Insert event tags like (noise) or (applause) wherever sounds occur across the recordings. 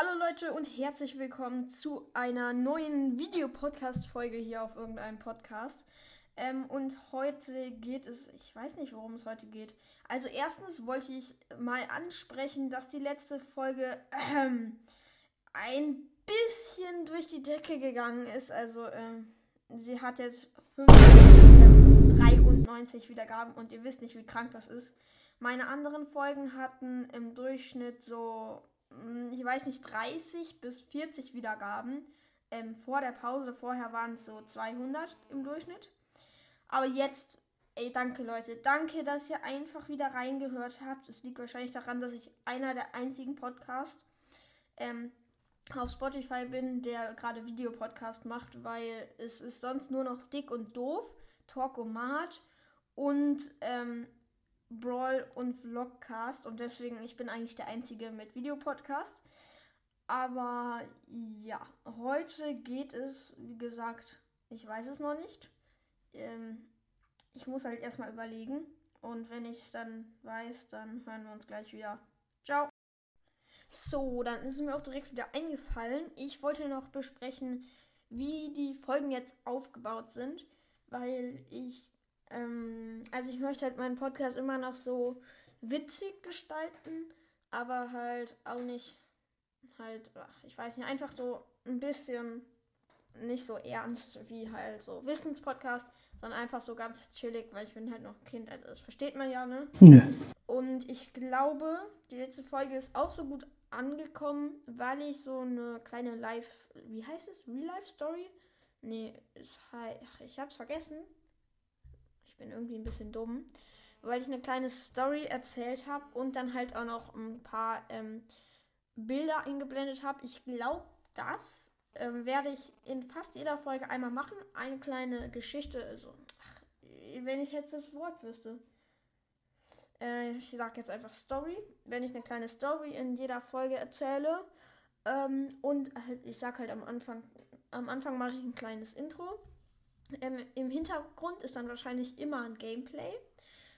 Hallo Leute und herzlich willkommen zu einer neuen Videopodcast-Folge hier auf irgendeinem Podcast. Ähm, und heute geht es, ich weiß nicht, worum es heute geht. Also erstens wollte ich mal ansprechen, dass die letzte Folge ähm, ein bisschen durch die Decke gegangen ist. Also ähm, sie hat jetzt 93 Wiedergaben und ihr wisst nicht, wie krank das ist. Meine anderen Folgen hatten im Durchschnitt so ich weiß nicht, 30 bis 40 Wiedergaben ähm, vor der Pause. Vorher waren es so 200 im Durchschnitt. Aber jetzt, ey, danke Leute. Danke, dass ihr einfach wieder reingehört habt. Es liegt wahrscheinlich daran, dass ich einer der einzigen Podcasts ähm, auf Spotify bin, der gerade Videopodcast macht, weil es ist sonst nur noch dick und doof, Talkomat und ähm, Brawl und Vlogcast und deswegen, ich bin eigentlich der Einzige mit Videopodcast. Aber ja, heute geht es, wie gesagt, ich weiß es noch nicht. Ähm, ich muss halt erstmal überlegen und wenn ich es dann weiß, dann hören wir uns gleich wieder. Ciao. So, dann ist mir auch direkt wieder eingefallen. Ich wollte noch besprechen, wie die Folgen jetzt aufgebaut sind, weil ich ähm, also ich möchte halt meinen Podcast immer noch so witzig gestalten, aber halt auch nicht halt, ach, ich weiß nicht, einfach so ein bisschen nicht so ernst wie halt so Wissenspodcast, sondern einfach so ganz chillig, weil ich bin halt noch ein Kind, also das versteht man ja, ne? Nö. Und ich glaube, die letzte Folge ist auch so gut angekommen, weil ich so eine kleine Live, wie heißt es? Real Life Story? Nee, es, ich hab's vergessen bin irgendwie ein bisschen dumm, weil ich eine kleine Story erzählt habe und dann halt auch noch ein paar ähm, Bilder eingeblendet habe. Ich glaube, das ähm, werde ich in fast jeder Folge einmal machen. Eine kleine Geschichte, also, ach, wenn ich jetzt das Wort wüsste. Äh, ich sage jetzt einfach Story. Wenn ich eine kleine Story in jeder Folge erzähle. Ähm, und halt, ich sage halt am Anfang, am Anfang mache ich ein kleines Intro. Ähm, Im Hintergrund ist dann wahrscheinlich immer ein Gameplay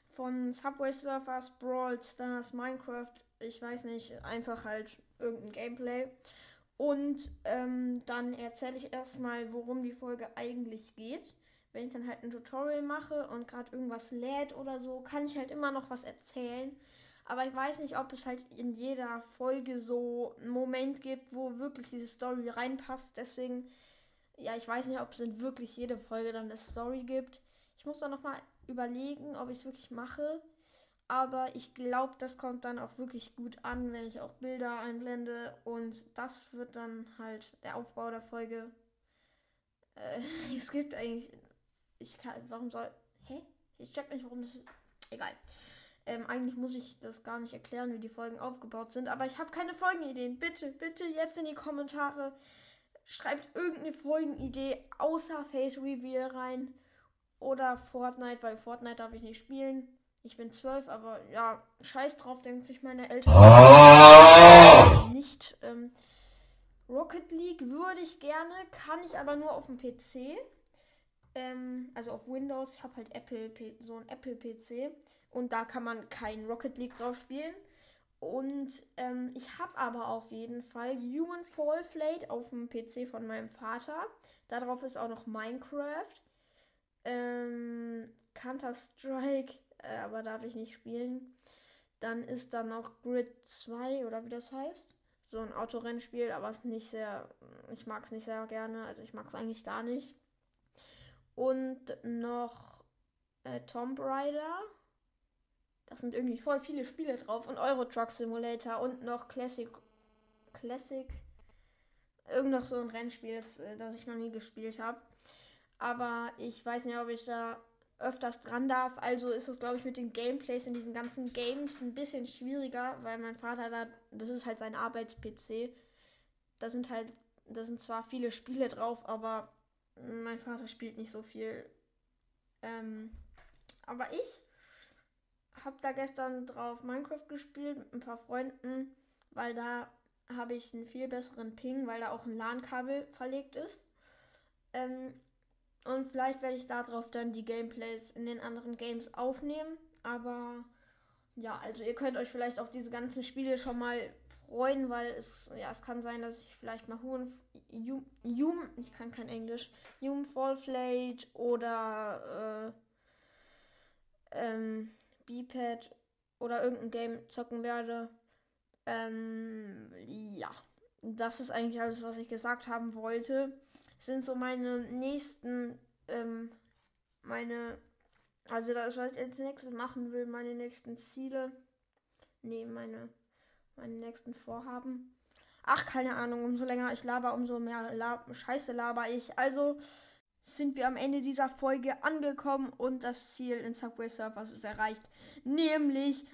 von Subway Surfers, Brawl Stars, Minecraft, ich weiß nicht, einfach halt irgendein Gameplay. Und ähm, dann erzähle ich erstmal, worum die Folge eigentlich geht. Wenn ich dann halt ein Tutorial mache und gerade irgendwas lädt oder so, kann ich halt immer noch was erzählen. Aber ich weiß nicht, ob es halt in jeder Folge so einen Moment gibt, wo wirklich diese Story reinpasst. Deswegen ja, ich weiß nicht, ob es in wirklich jede Folge dann eine Story gibt. Ich muss da nochmal überlegen, ob ich es wirklich mache. Aber ich glaube, das kommt dann auch wirklich gut an, wenn ich auch Bilder einblende. Und das wird dann halt der Aufbau der Folge. Äh, (laughs) es gibt eigentlich. Ich kann. Warum soll. Hä? Ich check nicht, warum das. Egal. Ähm, eigentlich muss ich das gar nicht erklären, wie die Folgen aufgebaut sind. Aber ich habe keine Folgenideen. Bitte, bitte jetzt in die Kommentare. Schreibt irgendeine Folgenidee außer Face Reveal rein. Oder Fortnite, weil Fortnite darf ich nicht spielen. Ich bin zwölf, aber ja, scheiß drauf, denkt sich meine Eltern. Oh! Nicht. Ähm, Rocket League würde ich gerne, kann ich aber nur auf dem PC. Ähm, also auf Windows. Ich habe halt Apple, so ein Apple PC. Und da kann man kein Rocket League drauf spielen. Und ähm, ich habe aber auf jeden Fall Human Fall Flayed auf dem PC von meinem Vater. Darauf ist auch noch Minecraft. Ähm, Counter-Strike, (laughs) äh, aber darf ich nicht spielen. Dann ist da noch Grid 2 oder wie das heißt. So ein Autorennspiel, aber es nicht sehr. Ich mag es nicht sehr gerne. Also ich mag es eigentlich gar nicht. Und noch äh, Tomb Raider. Da sind irgendwie voll viele Spiele drauf und Euro Truck Simulator und noch Classic. Classic. Irgend noch so ein Rennspiel, das, äh, das ich noch nie gespielt habe. Aber ich weiß nicht, ob ich da öfters dran darf. Also ist es, glaube ich, mit den Gameplays in diesen ganzen Games ein bisschen schwieriger, weil mein Vater da, das ist halt sein Arbeits-PC. Da sind halt, da sind zwar viele Spiele drauf, aber mein Vater spielt nicht so viel. Ähm, aber ich habe da gestern drauf Minecraft gespielt mit ein paar Freunden, weil da habe ich einen viel besseren Ping, weil da auch ein LAN-Kabel verlegt ist. Ähm, und vielleicht werde ich darauf dann die Gameplays in den anderen Games aufnehmen. Aber ja, also ihr könnt euch vielleicht auf diese ganzen Spiele schon mal freuen, weil es, ja, es kann sein, dass ich vielleicht mal Huhn, Jum, Jum ich kann kein Englisch, Jum Fallflate oder äh, B-Pad oder irgendein Game zocken werde. Ähm, ja, das ist eigentlich alles, was ich gesagt haben wollte. Das sind so meine nächsten, ähm, meine, also das, was ich als nächstes machen will, meine nächsten Ziele. Nee, meine, meine nächsten Vorhaben. Ach, keine Ahnung, umso länger ich laber, umso mehr Lab Scheiße laber ich. Also sind wir am Ende dieser Folge angekommen und das Ziel in Subway Surfers ist erreicht. Nämlich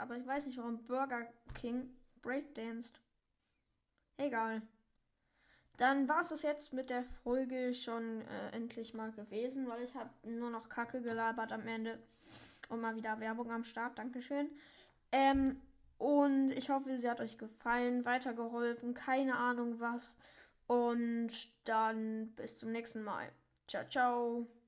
Aber ich weiß nicht, warum Burger King breakdanced. Egal. Dann war es das jetzt mit der Folge schon äh, endlich mal gewesen, weil ich habe nur noch Kacke gelabert am Ende und mal wieder Werbung am Start. Dankeschön. Ähm, und ich hoffe, sie hat euch gefallen, weitergeholfen, keine Ahnung was. Und dann bis zum nächsten Mal. Ciao, ciao.